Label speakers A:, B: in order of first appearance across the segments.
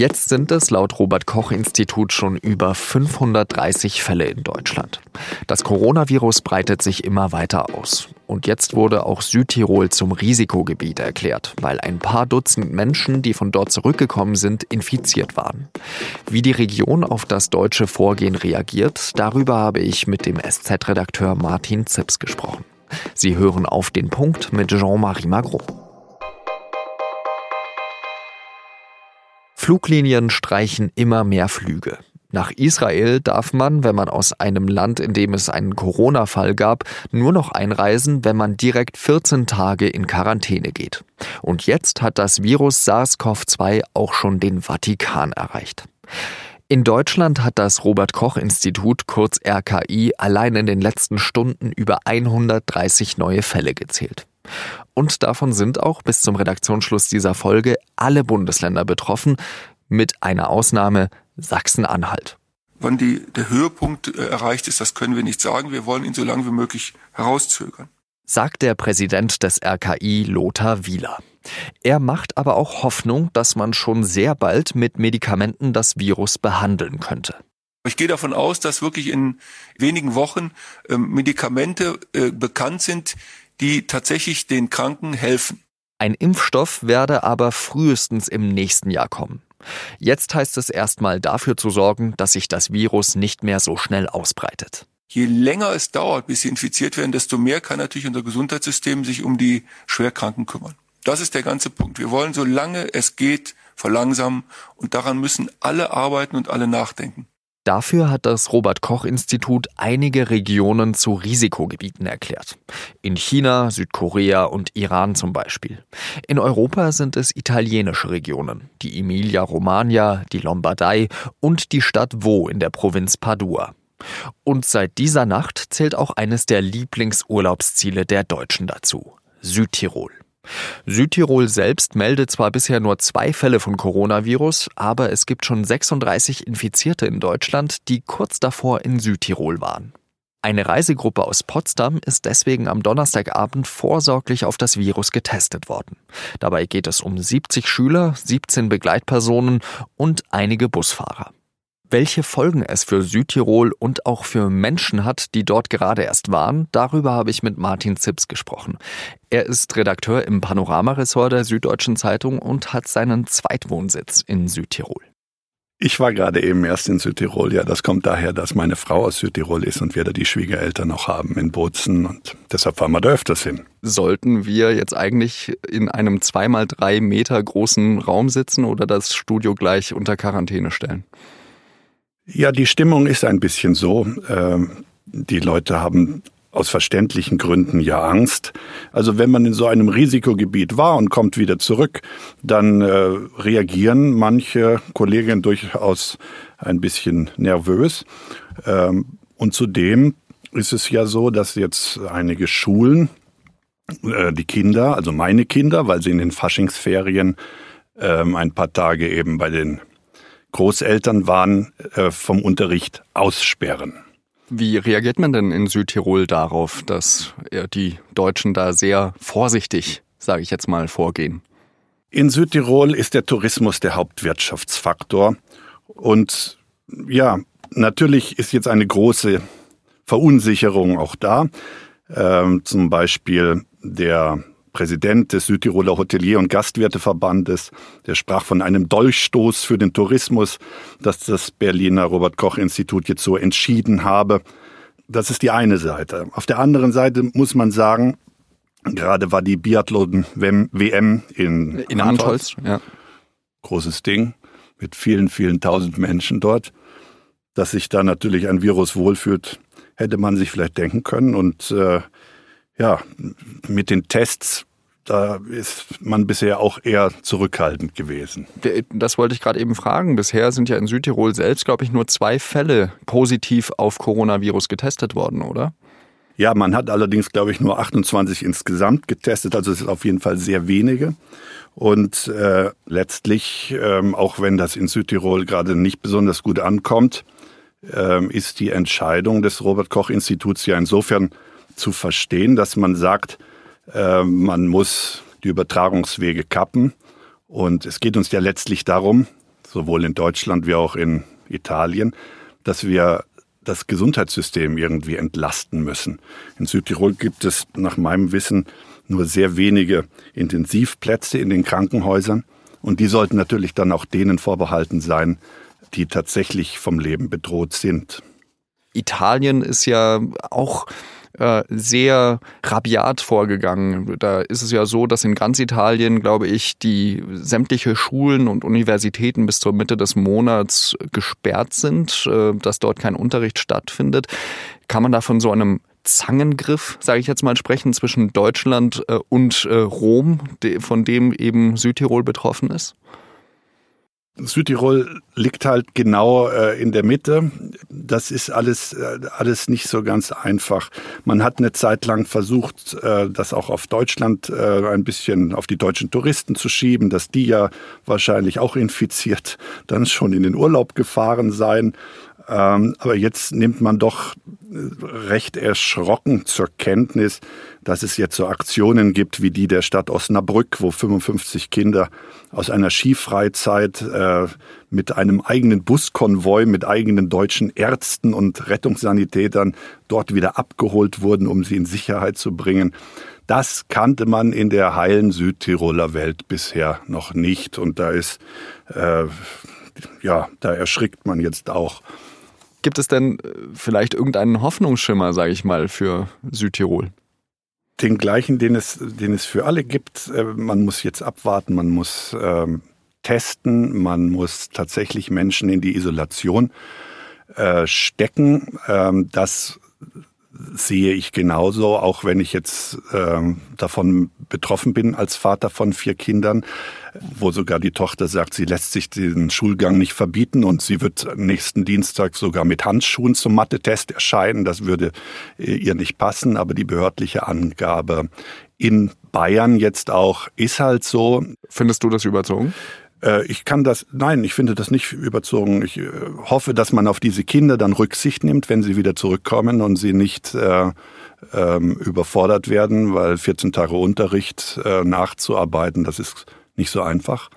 A: Jetzt sind es laut Robert Koch Institut schon über 530 Fälle in Deutschland. Das Coronavirus breitet sich immer weiter aus. Und jetzt wurde auch Südtirol zum Risikogebiet erklärt, weil ein paar Dutzend Menschen, die von dort zurückgekommen sind, infiziert waren. Wie die Region auf das deutsche Vorgehen reagiert, darüber habe ich mit dem SZ-Redakteur Martin Zips gesprochen. Sie hören auf den Punkt mit Jean-Marie Magro. Fluglinien streichen immer mehr Flüge. Nach Israel darf man, wenn man aus einem Land, in dem es einen Corona-Fall gab, nur noch einreisen, wenn man direkt 14 Tage in Quarantäne geht. Und jetzt hat das Virus SARS-CoV-2 auch schon den Vatikan erreicht. In Deutschland hat das Robert Koch Institut, kurz RKI, allein in den letzten Stunden über 130 neue Fälle gezählt. Und davon sind auch bis zum Redaktionsschluss dieser Folge alle Bundesländer betroffen, mit einer Ausnahme Sachsen-Anhalt.
B: Wann die, der Höhepunkt äh, erreicht ist, das können wir nicht sagen. Wir wollen ihn so lange wie möglich herauszögern.
A: Sagt der Präsident des RKI Lothar Wieler. Er macht aber auch Hoffnung, dass man schon sehr bald mit Medikamenten das Virus behandeln könnte.
B: Ich gehe davon aus, dass wirklich in wenigen Wochen äh, Medikamente äh, bekannt sind, die tatsächlich den Kranken helfen.
A: Ein Impfstoff werde aber frühestens im nächsten Jahr kommen. Jetzt heißt es erstmal dafür zu sorgen, dass sich das Virus nicht mehr so schnell ausbreitet.
B: Je länger es dauert, bis sie infiziert werden, desto mehr kann natürlich unser Gesundheitssystem sich um die Schwerkranken kümmern. Das ist der ganze Punkt. Wir wollen, solange es geht, verlangsamen und daran müssen alle arbeiten und alle nachdenken.
A: Dafür hat das Robert Koch Institut einige Regionen zu Risikogebieten erklärt. In China, Südkorea und Iran zum Beispiel. In Europa sind es italienische Regionen, die Emilia-Romagna, die Lombardei und die Stadt Wo in der Provinz Padua. Und seit dieser Nacht zählt auch eines der Lieblingsurlaubsziele der Deutschen dazu, Südtirol. Südtirol selbst meldet zwar bisher nur zwei Fälle von Coronavirus, aber es gibt schon 36 Infizierte in Deutschland, die kurz davor in Südtirol waren. Eine Reisegruppe aus Potsdam ist deswegen am Donnerstagabend vorsorglich auf das Virus getestet worden. Dabei geht es um 70 Schüler, 17 Begleitpersonen und einige Busfahrer. Welche Folgen es für Südtirol und auch für Menschen hat, die dort gerade erst waren, darüber habe ich mit Martin Zips gesprochen. Er ist Redakteur im Panorama-Ressort der Süddeutschen Zeitung und hat seinen Zweitwohnsitz in Südtirol.
C: Ich war gerade eben erst in Südtirol. Ja, das kommt daher, dass meine Frau aus Südtirol ist und wir da die Schwiegereltern noch haben in Bozen und deshalb fahren wir da öfters hin.
A: Sollten wir jetzt eigentlich in einem zweimal drei Meter großen Raum sitzen oder das Studio gleich unter Quarantäne stellen?
C: Ja, die Stimmung ist ein bisschen so. Ähm, die Leute haben aus verständlichen Gründen ja Angst. Also wenn man in so einem Risikogebiet war und kommt wieder zurück, dann äh, reagieren manche Kolleginnen durchaus ein bisschen nervös. Ähm, und zudem ist es ja so, dass jetzt einige Schulen äh, die Kinder, also meine Kinder, weil sie in den Faschingsferien ähm, ein paar Tage eben bei den Großeltern waren, äh, vom Unterricht aussperren.
A: Wie reagiert man denn in Südtirol darauf, dass die Deutschen da sehr vorsichtig, sage ich jetzt mal, vorgehen?
C: In Südtirol ist der Tourismus der Hauptwirtschaftsfaktor. Und ja, natürlich ist jetzt eine große Verunsicherung auch da. Ähm, zum Beispiel der Präsident des Südtiroler Hotelier- und Gastwirteverbandes, der sprach von einem Dolchstoß für den Tourismus, dass das Berliner Robert Koch Institut jetzt so entschieden habe. Das ist die eine Seite. Auf der anderen Seite muss man sagen, gerade war die Biathlon-WM in,
A: in Antholz. Ja.
C: Großes Ding mit vielen, vielen tausend Menschen dort. Dass sich da natürlich ein Virus wohlfühlt, hätte man sich vielleicht denken können. Und äh, ja, mit den Tests, da ist man bisher auch eher zurückhaltend gewesen.
A: Das wollte ich gerade eben fragen. Bisher sind ja in Südtirol selbst, glaube ich, nur zwei Fälle positiv auf Coronavirus getestet worden, oder?
C: Ja, man hat allerdings, glaube ich, nur 28 insgesamt getestet, also es ist auf jeden Fall sehr wenige. Und äh, letztlich, ähm, auch wenn das in Südtirol gerade nicht besonders gut ankommt, äh, ist die Entscheidung des Robert Koch Instituts ja insofern zu verstehen, dass man sagt, äh, man muss die Übertragungswege kappen. Und es geht uns ja letztlich darum, sowohl in Deutschland wie auch in Italien, dass wir das Gesundheitssystem irgendwie entlasten müssen. In Südtirol gibt es nach meinem Wissen nur sehr wenige Intensivplätze in den Krankenhäusern und die sollten natürlich dann auch denen vorbehalten sein, die tatsächlich vom Leben bedroht sind.
A: Italien ist ja auch äh, sehr rabiat vorgegangen. Da ist es ja so, dass in ganz Italien, glaube ich, die sämtliche Schulen und Universitäten bis zur Mitte des Monats gesperrt sind, äh, dass dort kein Unterricht stattfindet. Kann man da von so einem Zangengriff, sage ich jetzt mal, sprechen zwischen Deutschland äh, und Rom, von dem eben Südtirol betroffen ist?
C: Südtirol liegt halt genau äh, in der Mitte. Das ist alles, äh, alles nicht so ganz einfach. Man hat eine Zeit lang versucht, äh, das auch auf Deutschland äh, ein bisschen auf die deutschen Touristen zu schieben, dass die ja wahrscheinlich auch infiziert dann schon in den Urlaub gefahren seien. Ähm, aber jetzt nimmt man doch äh, recht erschrocken zur Kenntnis, dass es jetzt so Aktionen gibt wie die der Stadt Osnabrück, wo 55 Kinder aus einer Skifreizeit äh, mit einem eigenen Buskonvoi, mit eigenen deutschen Ärzten und Rettungssanitätern dort wieder abgeholt wurden, um sie in Sicherheit zu bringen. Das kannte man in der heilen Südtiroler Welt bisher noch nicht. Und da ist, äh, ja, da erschrickt man jetzt auch.
A: Gibt es denn äh, vielleicht irgendeinen Hoffnungsschimmer, sage ich mal, für Südtirol?
C: Den gleichen, den es, den es für alle gibt. Äh, man muss jetzt abwarten, man muss ähm, testen, man muss tatsächlich Menschen in die Isolation äh, stecken. Ähm, das sehe ich genauso, auch wenn ich jetzt ähm, davon betroffen bin als Vater von vier Kindern, wo sogar die Tochter sagt, sie lässt sich den Schulgang nicht verbieten und sie wird nächsten Dienstag sogar mit Handschuhen zum Mathe-Test erscheinen. Das würde äh, ihr nicht passen, aber die behördliche Angabe in Bayern jetzt auch ist halt so.
A: Findest du das überzogen?
C: Äh, ich kann das, nein, ich finde das nicht überzogen. Ich äh, hoffe, dass man auf diese Kinder dann Rücksicht nimmt, wenn sie wieder zurückkommen und sie nicht äh, ähm, überfordert werden, weil 14 Tage Unterricht äh, nachzuarbeiten, das ist nicht so einfach.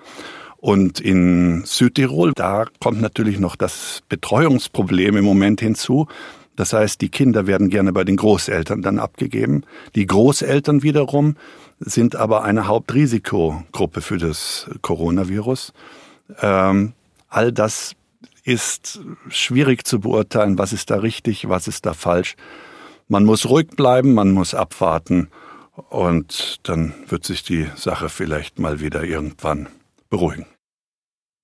C: Und in Südtirol, da kommt natürlich noch das Betreuungsproblem im Moment hinzu. Das heißt, die Kinder werden gerne bei den Großeltern dann abgegeben. Die Großeltern wiederum sind aber eine Hauptrisikogruppe für das Coronavirus. Ähm, all das ist schwierig zu beurteilen, was ist da richtig, was ist da falsch. Man muss ruhig bleiben, man muss abwarten und dann wird sich die Sache vielleicht mal wieder irgendwann beruhigen.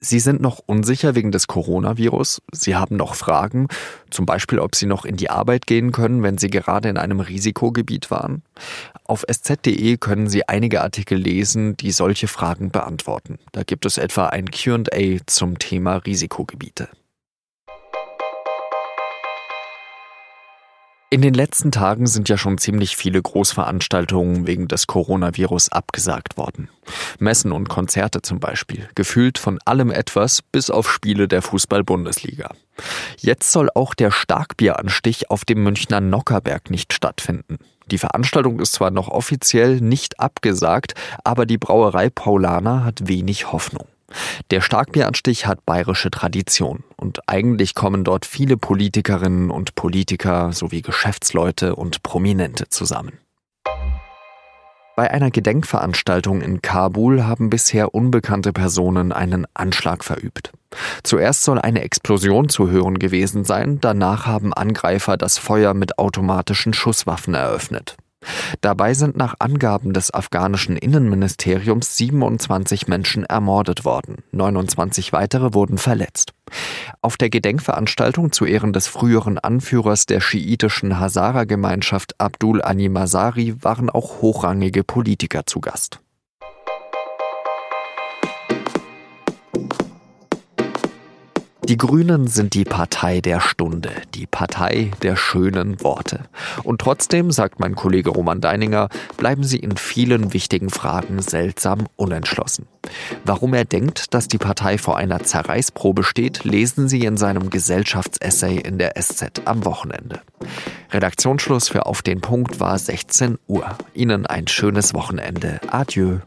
A: Sie sind noch unsicher wegen des Coronavirus. Sie haben noch Fragen, zum Beispiel, ob Sie noch in die Arbeit gehen können, wenn Sie gerade in einem Risikogebiet waren. Auf sz.de können Sie einige Artikel lesen, die solche Fragen beantworten. Da gibt es etwa ein QA zum Thema Risikogebiete. In den letzten Tagen sind ja schon ziemlich viele Großveranstaltungen wegen des Coronavirus abgesagt worden. Messen und Konzerte zum Beispiel, gefühlt von allem etwas bis auf Spiele der Fußball-Bundesliga. Jetzt soll auch der Starkbieranstich auf dem Münchner Nockerberg nicht stattfinden. Die Veranstaltung ist zwar noch offiziell nicht abgesagt, aber die Brauerei Paulaner hat wenig Hoffnung. Der Starkbieranstich hat bayerische Tradition und eigentlich kommen dort viele Politikerinnen und Politiker sowie Geschäftsleute und Prominente zusammen. Bei einer Gedenkveranstaltung in Kabul haben bisher unbekannte Personen einen Anschlag verübt. Zuerst soll eine Explosion zu hören gewesen sein, danach haben Angreifer das Feuer mit automatischen Schusswaffen eröffnet. Dabei sind nach Angaben des afghanischen Innenministeriums 27 Menschen ermordet worden, 29 weitere wurden verletzt. Auf der Gedenkveranstaltung zu Ehren des früheren Anführers der schiitischen Hazara-Gemeinschaft Abdul Ani Masari waren auch hochrangige Politiker zu Gast. Die Grünen sind die Partei der Stunde, die Partei der schönen Worte. Und trotzdem, sagt mein Kollege Roman Deininger, bleiben sie in vielen wichtigen Fragen seltsam unentschlossen. Warum er denkt, dass die Partei vor einer Zerreißprobe steht, lesen Sie in seinem Gesellschaftsessay in der SZ am Wochenende. Redaktionsschluss für Auf den Punkt war 16 Uhr. Ihnen ein schönes Wochenende. Adieu.